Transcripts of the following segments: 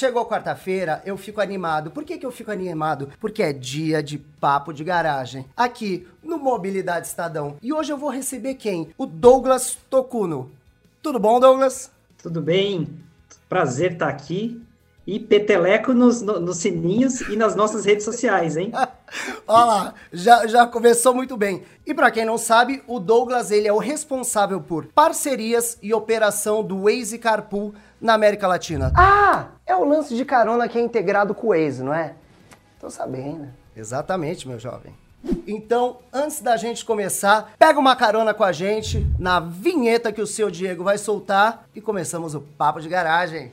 Chegou quarta-feira, eu fico animado. Por que, que eu fico animado? Porque é dia de papo de garagem. Aqui no Mobilidade Estadão. E hoje eu vou receber quem? O Douglas Tocuno. Tudo bom, Douglas? Tudo bem. Prazer estar aqui. E peteleco nos, nos sininhos e nas nossas redes sociais, hein? Olha lá, já, já começou muito bem. E para quem não sabe, o Douglas ele é o responsável por parcerias e operação do Waze Carpool na América Latina. Ah, é o lance de carona que é integrado com o Waze, não é? Tô sabendo. Exatamente, meu jovem. Então, antes da gente começar, pega uma carona com a gente na vinheta que o seu Diego vai soltar e começamos o papo de garagem.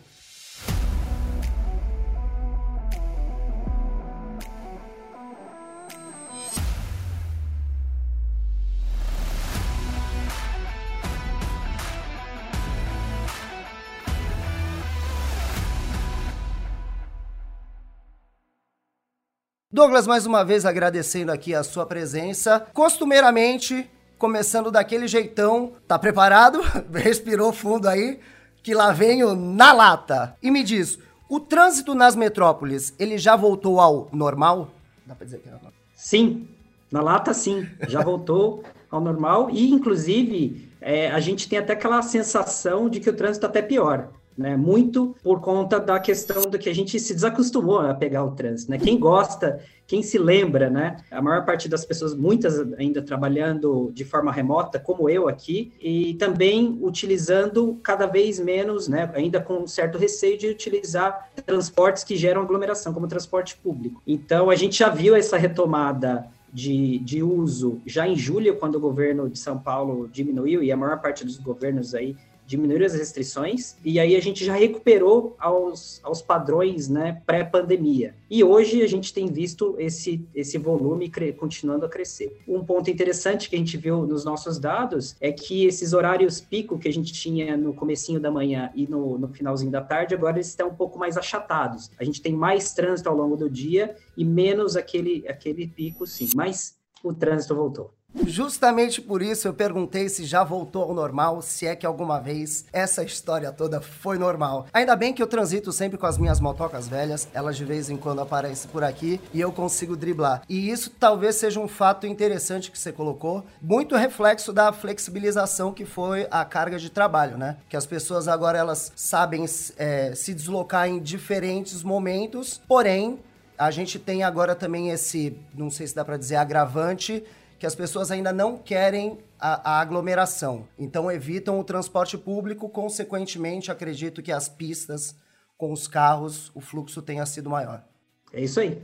Douglas, mais uma vez agradecendo aqui a sua presença. Costumeiramente, começando daquele jeitão, tá preparado? Respirou fundo aí, que lá vem o na lata. E me diz, o trânsito nas metrópoles, ele já voltou ao normal? Dá pra dizer que é normal? Sim, na lata sim, já voltou ao normal e, inclusive, é, a gente tem até aquela sensação de que o trânsito tá até pior né? Muito por conta da questão do que a gente se desacostumou a pegar o trânsito, né? Quem gosta, quem se lembra, né? A maior parte das pessoas, muitas ainda trabalhando de forma remota, como eu aqui, e também utilizando cada vez menos, né? Ainda com um certo receio de utilizar transportes que geram aglomeração, como transporte público. Então, a gente já viu essa retomada de, de, uso já em julho, quando o governo de São Paulo diminuiu, e a maior parte dos governos aí diminuíram as restrições, e aí a gente já recuperou aos, aos padrões né, pré-pandemia. E hoje a gente tem visto esse, esse volume continuando a crescer. Um ponto interessante que a gente viu nos nossos dados é que esses horários pico que a gente tinha no comecinho da manhã e no, no finalzinho da tarde, agora eles estão um pouco mais achatados. A gente tem mais trânsito ao longo do dia e menos aquele, aquele pico, sim. Mas o trânsito voltou. Justamente por isso eu perguntei se já voltou ao normal, se é que alguma vez essa história toda foi normal. Ainda bem que eu transito sempre com as minhas motocas velhas, elas de vez em quando aparecem por aqui e eu consigo driblar. E isso talvez seja um fato interessante que você colocou, muito reflexo da flexibilização que foi a carga de trabalho, né? Que as pessoas agora elas sabem é, se deslocar em diferentes momentos, porém a gente tem agora também esse, não sei se dá para dizer agravante que as pessoas ainda não querem a, a, aglomeração. Então evitam o transporte público, consequentemente, acredito que as pistas com os carros, o fluxo tenha sido maior. É isso aí.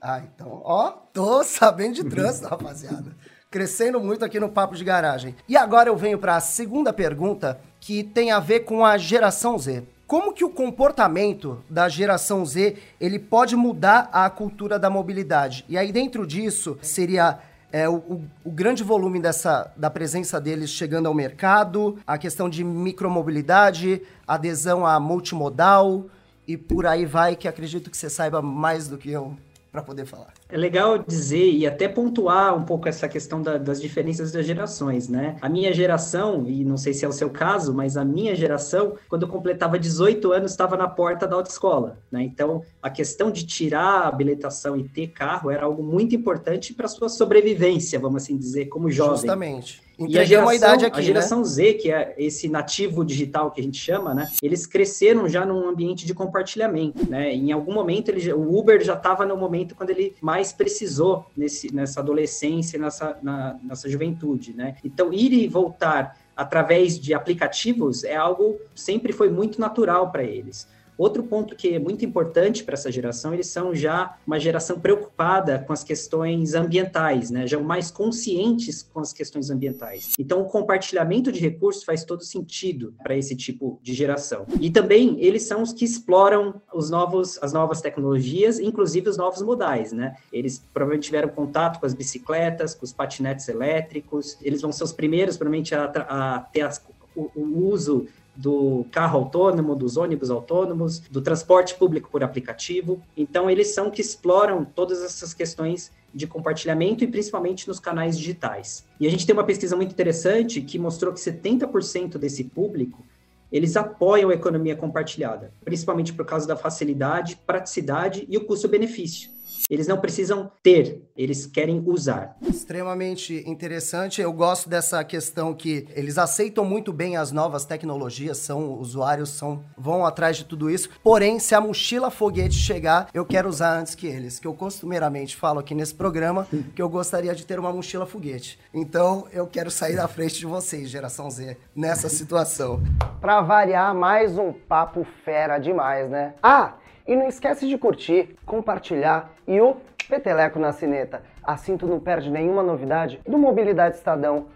Ah, então, ó, tô sabendo de trânsito, rapaziada. Crescendo muito aqui no Papo de Garagem. E agora eu venho para a segunda pergunta, que tem a ver com a geração Z. Como que o comportamento da geração Z, ele pode mudar a cultura da mobilidade? E aí dentro disso seria é, o, o, o, grande volume dessa, da presença deles chegando ao mercado, a questão de micromobilidade, adesão a multimodal e por aí vai, que acredito que você saiba mais do que eu para poder falar. É legal dizer e até pontuar um pouco essa questão da, das diferenças das gerações, né? A minha geração, e não sei se é o seu caso, mas a minha geração, quando eu completava 18 anos, estava na porta da autoescola, né? Então, a questão de tirar a habilitação e ter carro era algo muito importante para sua sobrevivência, vamos assim dizer, como jovem. Justamente. E a geração, idade aqui, a geração né? Z, que é esse nativo digital que a gente chama, né? Eles cresceram já num ambiente de compartilhamento, né? Em algum momento, ele, o Uber já estava no momento quando ele mais precisou nesse, nessa adolescência, nessa, na, nessa juventude, né? Então, ir e voltar através de aplicativos é algo sempre foi muito natural para eles. Outro ponto que é muito importante para essa geração, eles são já uma geração preocupada com as questões ambientais, né? Já mais conscientes com as questões ambientais. Então, o compartilhamento de recursos faz todo sentido para esse tipo de geração. E também eles são os que exploram os novos, as novas tecnologias, inclusive os novos modais, né? Eles provavelmente tiveram contato com as bicicletas, com os patinetes elétricos. Eles vão ser os primeiros, provavelmente, a, a ter as, o, o uso do carro autônomo, dos ônibus autônomos, do transporte público por aplicativo. Então, eles são que exploram todas essas questões de compartilhamento e principalmente nos canais digitais. E a gente tem uma pesquisa muito interessante que mostrou que 70% desse público eles apoiam a economia compartilhada, principalmente por causa da facilidade, praticidade e o custo-benefício. Eles não precisam ter, eles querem usar. Extremamente interessante. Eu gosto dessa questão que eles aceitam muito bem as novas tecnologias, são usuários, são vão atrás de tudo isso. Porém, se a mochila foguete chegar, eu quero usar antes que eles, que eu costumeiramente falo aqui nesse programa que eu gostaria de ter uma mochila foguete. Então, eu quero sair da frente de vocês, geração Z, nessa situação. Para variar, mais um papo fera demais, né? Ah, e não esquece de curtir, compartilhar e o peteleco na sineta. Assim tu não perde nenhuma novidade do Mobilidade Estadão.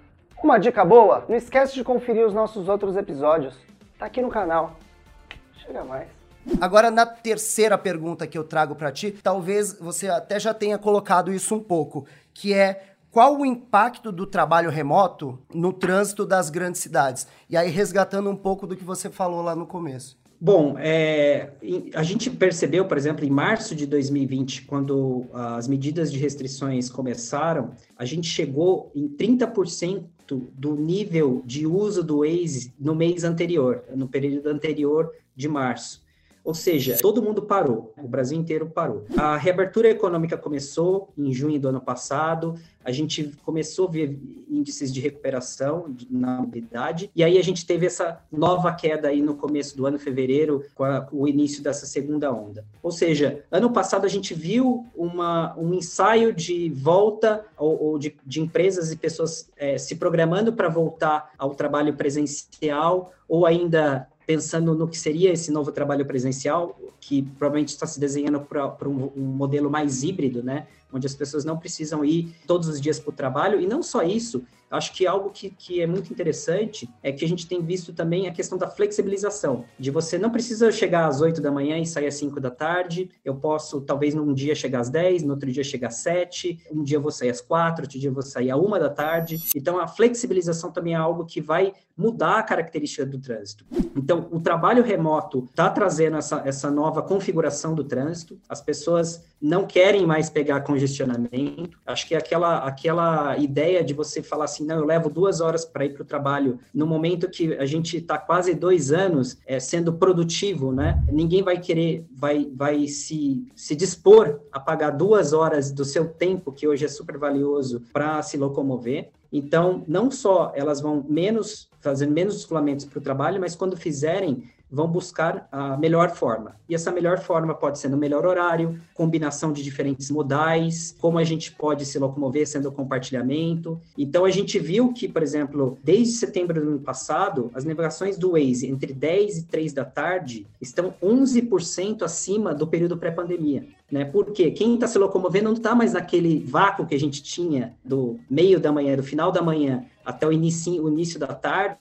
Uma dica boa, não esquece de conferir os nossos outros episódios. Tá aqui no canal. Chega mais. Agora, na terceira pergunta que eu trago para ti, talvez você até já tenha colocado isso um pouco, que é qual o impacto do trabalho remoto no trânsito das grandes cidades? E aí, resgatando um pouco do que você falou lá no começo. Bom, é, a gente percebeu, por exemplo, em março de 2020, quando as medidas de restrições começaram, a gente chegou em 30% do nível de uso do Waze no mês anterior, no período anterior de março. Ou seja, todo mundo parou, o Brasil inteiro parou. A reabertura econômica começou em junho do ano passado, a gente começou a ver índices de recuperação na mobilidade, e aí a gente teve essa nova queda aí no começo do ano, fevereiro, com, a, com o início dessa segunda onda. Ou seja, ano passado a gente viu uma, um ensaio de volta ou, ou de, de, empresas e pessoas é, se programando para voltar ao trabalho presencial ou ainda pensando no que seria esse novo trabalho presencial, que provavelmente está se desenhando para um, um modelo mais híbrido, né? Onde as pessoas não precisam ir todos os dias para o trabalho, e não só isso, acho que algo que, que é muito interessante é que a gente tem visto também a questão da flexibilização, de você não precisa chegar às 8 da manhã e sair às 5 da tarde, eu posso talvez num dia chegar às 10, no outro dia chegar às 7, um dia eu vou sair às 4, outro dia eu vou sair à 1 da tarde, então a flexibilização também é algo que vai mudar a característica do trânsito. Então, o trabalho remoto está trazendo essa, essa nova configuração do trânsito, as pessoas não querem mais pegar congestionamento. Acho que aquela, aquela ideia de você falar assim, não, eu levo duas horas para ir para o trabalho, no momento que a gente está quase dois anos é, sendo produtivo, né? Ninguém vai querer, vai, vai se, se dispor a pagar duas horas do seu tempo, que hoje é super valioso, para se locomover. Então, não só elas vão menos fazer menos descolamentos para o trabalho, mas quando fizerem, vão buscar a melhor forma. E essa melhor forma pode ser no melhor horário, combinação de diferentes modais, como a gente pode se locomover sendo compartilhamento. Então a gente viu que, por exemplo, desde setembro do ano passado, as navegações do Waze entre 10 e 3 da tarde estão 11% acima do período pré-pandemia. Né? Porque quem está se locomovendo não está mais naquele vácuo que a gente tinha do meio da manhã, do final da manhã até o início, o início da tarde,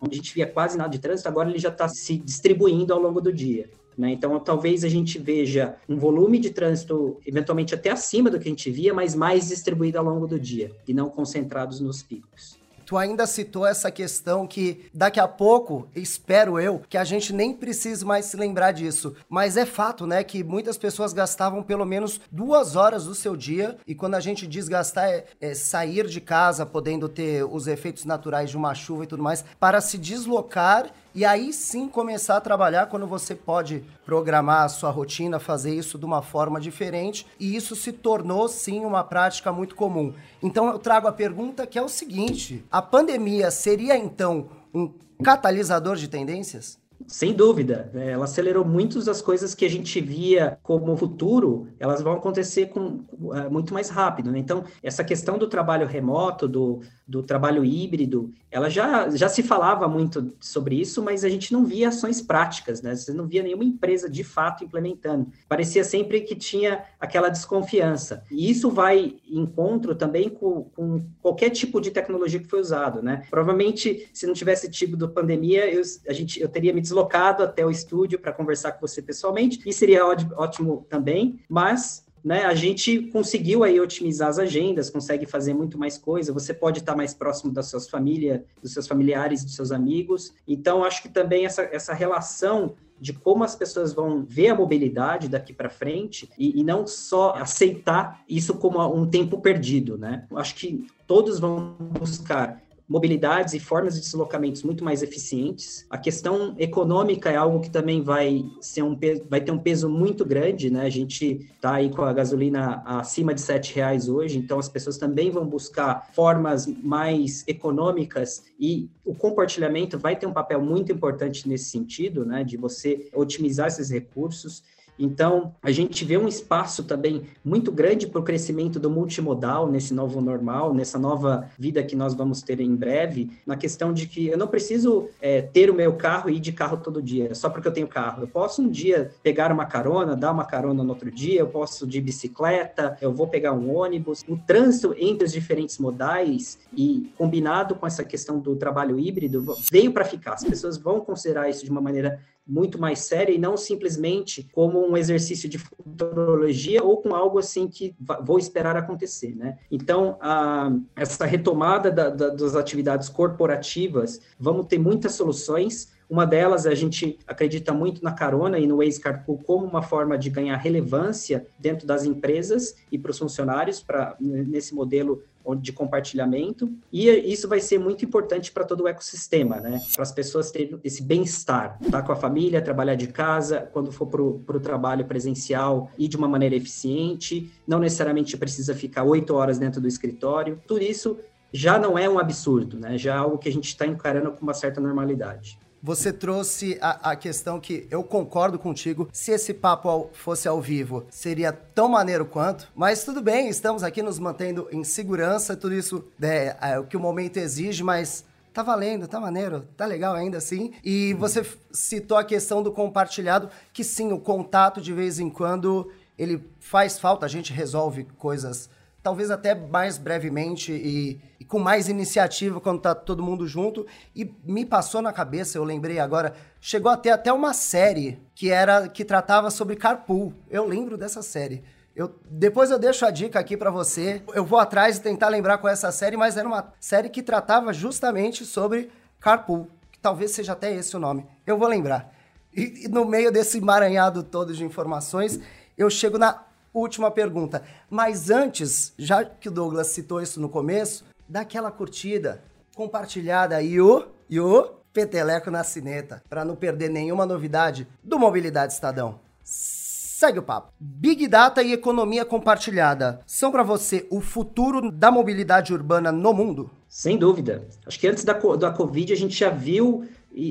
onde a gente via quase nada de trânsito, agora ele já está se distribuindo ao longo do dia. Né? Então, talvez a gente veja um volume de trânsito eventualmente até acima do que a gente via, mas mais distribuído ao longo do dia e não concentrados nos picos. Tu ainda citou essa questão que daqui a pouco, espero eu, que a gente nem precise mais se lembrar disso. Mas é fato, né, que muitas pessoas gastavam pelo menos duas horas do seu dia. E quando a gente diz gastar, é, é sair de casa, podendo ter os efeitos naturais de uma chuva e tudo mais, para se deslocar e aí sim começar a trabalhar quando você pode programar a sua rotina, fazer isso de uma forma diferente, e isso se tornou sim uma prática muito comum. Então eu trago a pergunta que é o seguinte: a pandemia seria então um catalisador de tendências? Sem dúvida, né? ela acelerou muitas das coisas que a gente via como futuro, elas vão acontecer com, uh, muito mais rápido. Né? Então, essa questão do trabalho remoto, do, do trabalho híbrido, ela já, já se falava muito sobre isso, mas a gente não via ações práticas, né? Você não via nenhuma empresa de fato implementando. Parecia sempre que tinha aquela desconfiança. E isso vai em encontro também com, com qualquer tipo de tecnologia que foi usado, né? Provavelmente, se não tivesse tido pandemia, eu, a gente, eu teria me deslocado até o estúdio para conversar com você pessoalmente, e seria ótimo também, mas né, a gente conseguiu aí otimizar as agendas, consegue fazer muito mais coisa, você pode estar mais próximo das suas famílias, dos seus familiares, dos seus amigos. Então, acho que também essa, essa relação de como as pessoas vão ver a mobilidade daqui para frente e, e, não só aceitar isso como um tempo perdido, né? Acho que todos vão buscar mobilidades e formas de deslocamentos muito mais eficientes. A questão econômica é algo que também vai ser um vai ter um peso muito grande, né? A gente está aí com a gasolina acima de sete reais hoje, então as pessoas também vão buscar formas mais econômicas e o compartilhamento vai ter um papel muito importante nesse sentido, né? De você otimizar esses recursos. Então, a gente vê um espaço também muito grande para o crescimento do multimodal nesse novo normal, nessa nova vida que nós vamos ter em breve, na questão de que eu não preciso é, ter o meu carro e ir de carro todo dia, só porque eu tenho carro. Eu posso um dia pegar uma carona, dar uma carona no outro dia, eu posso de bicicleta, eu vou pegar um ônibus. O trânsito entre os diferentes modais e combinado com essa questão do trabalho híbrido veio para ficar. As pessoas vão considerar isso de uma maneira muito mais séria e não simplesmente como um exercício de futurologia ou com algo assim que vou esperar acontecer, né? Então, a, essa retomada da, da, das atividades corporativas, vamos ter muitas soluções. Uma delas, a gente acredita muito na carona e no Waze Carpool como uma forma de ganhar relevância dentro das empresas e para os funcionários, para nesse modelo de compartilhamento, e isso vai ser muito importante para todo o ecossistema, né? Para as pessoas terem esse bem-estar, tá com a família, trabalhar de casa, quando for para o trabalho presencial e de uma maneira eficiente, não necessariamente precisa ficar oito horas dentro do escritório, tudo isso já não é um absurdo, né? Já é algo que a gente está encarando com uma certa normalidade. Você trouxe a, a, questão que eu concordo contigo. Se esse papo ao, fosse ao vivo, seria tão maneiro quanto. Mas tudo bem, estamos aqui nos mantendo em segurança, tudo isso é, é o que o momento exige, mas tá valendo, tá maneiro, tá legal ainda assim. E você citou a questão do compartilhado, que sim, o contato de vez em quando ele faz falta, a gente resolve coisas talvez até mais brevemente e, e, com mais iniciativa quando tá todo mundo junto. E me passou na cabeça, eu lembrei agora, chegou a ter até uma série que era que tratava sobre carpool. Eu lembro dessa série. Eu, depois eu deixo a dica aqui para você. Eu vou atrás e tentar lembrar com essa série, mas era uma série que tratava justamente sobre carpool. Que talvez seja até esse o nome. Eu vou lembrar. E, e no meio desse emaranhado todo de informações, eu chego na última pergunta. Mas antes, já que o Douglas citou isso no começo, dá aquela curtida, compartilhada e o, e o peteleco na cineta, para não perder nenhuma novidade do Mobilidade Estadão. Segue o papo. Big Data e economia compartilhada são para você o futuro da mobilidade urbana no mundo? Sem dúvida. Acho que antes da, da Covid a gente já viu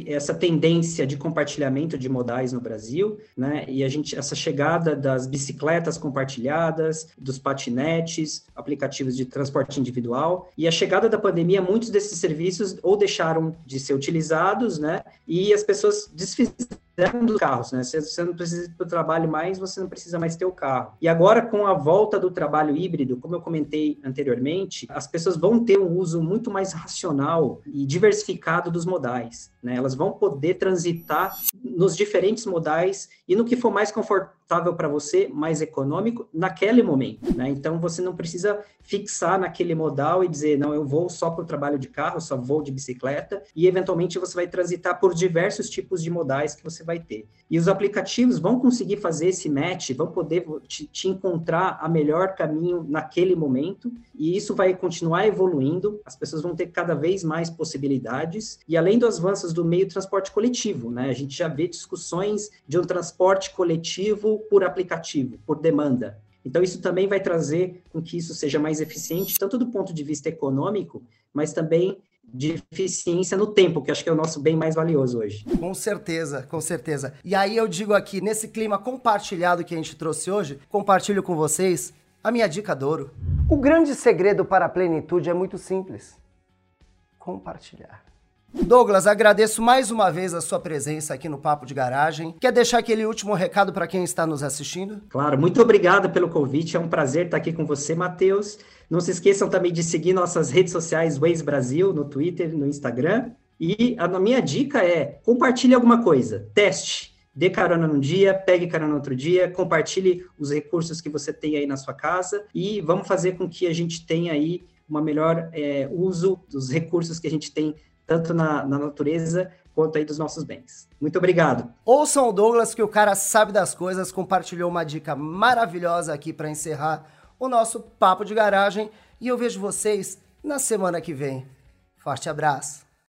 essa tendência de compartilhamento de modais no Brasil, né? E a gente essa chegada das bicicletas compartilhadas, dos patinetes, aplicativos de transporte individual e a chegada da pandemia, muitos desses serviços ou deixaram de ser utilizados, né? E as pessoas desfizeram dos carros, né? Se você não precisa ir para o trabalho mais, você não precisa mais ter o carro. E agora, com a volta do trabalho híbrido, como eu comentei anteriormente, as pessoas vão ter um uso muito mais racional e diversificado dos modais. Né? Elas vão poder transitar nos diferentes modais e no que for mais confortável para você, mais econômico, naquele momento. Né? Então, você não precisa fixar naquele modal e dizer, não, eu vou só para o trabalho de carro, só vou de bicicleta, e eventualmente você vai transitar por diversos tipos de modais que você vai ter. E os aplicativos vão conseguir fazer esse match, vão poder te, te encontrar a melhor caminho naquele momento, e isso vai continuar evoluindo, as pessoas vão ter cada vez mais possibilidades, e além dos avanços do meio transporte coletivo, né? A gente já vê discussões de um transporte coletivo por aplicativo, por demanda. Então, isso também vai trazer com que isso seja mais eficiente, tanto do ponto de vista econômico, mas também de eficiência no tempo, que acho que é o nosso bem mais valioso hoje. Com certeza, com certeza. E aí eu digo aqui, nesse clima compartilhado que a gente trouxe hoje, compartilho com vocês a minha dica d'ouro. O grande segredo para a plenitude é muito simples: compartilhar. Douglas, agradeço mais uma vez a sua presença aqui no Papo de Garagem. Quer deixar aquele último recado para quem está nos assistindo? Claro, muito obrigado pelo convite. É um prazer estar aqui com você, Matheus. Não se esqueçam também de seguir nossas redes sociais Waze Brasil no Twitter, no Instagram. E a minha dica é: compartilhe alguma coisa, teste. Dê carona num dia, pegue carona no outro dia, compartilhe os recursos que você tem aí na sua casa e vamos fazer com que a gente tenha aí uma melhor é, uso dos recursos que a gente tem tanto na, na natureza quanto aí dos nossos bens. Muito obrigado. Ouçam o Douglas, que o cara sabe das coisas, compartilhou uma dica maravilhosa aqui para encerrar o nosso papo de garagem e eu vejo vocês na semana que vem. Forte abraço.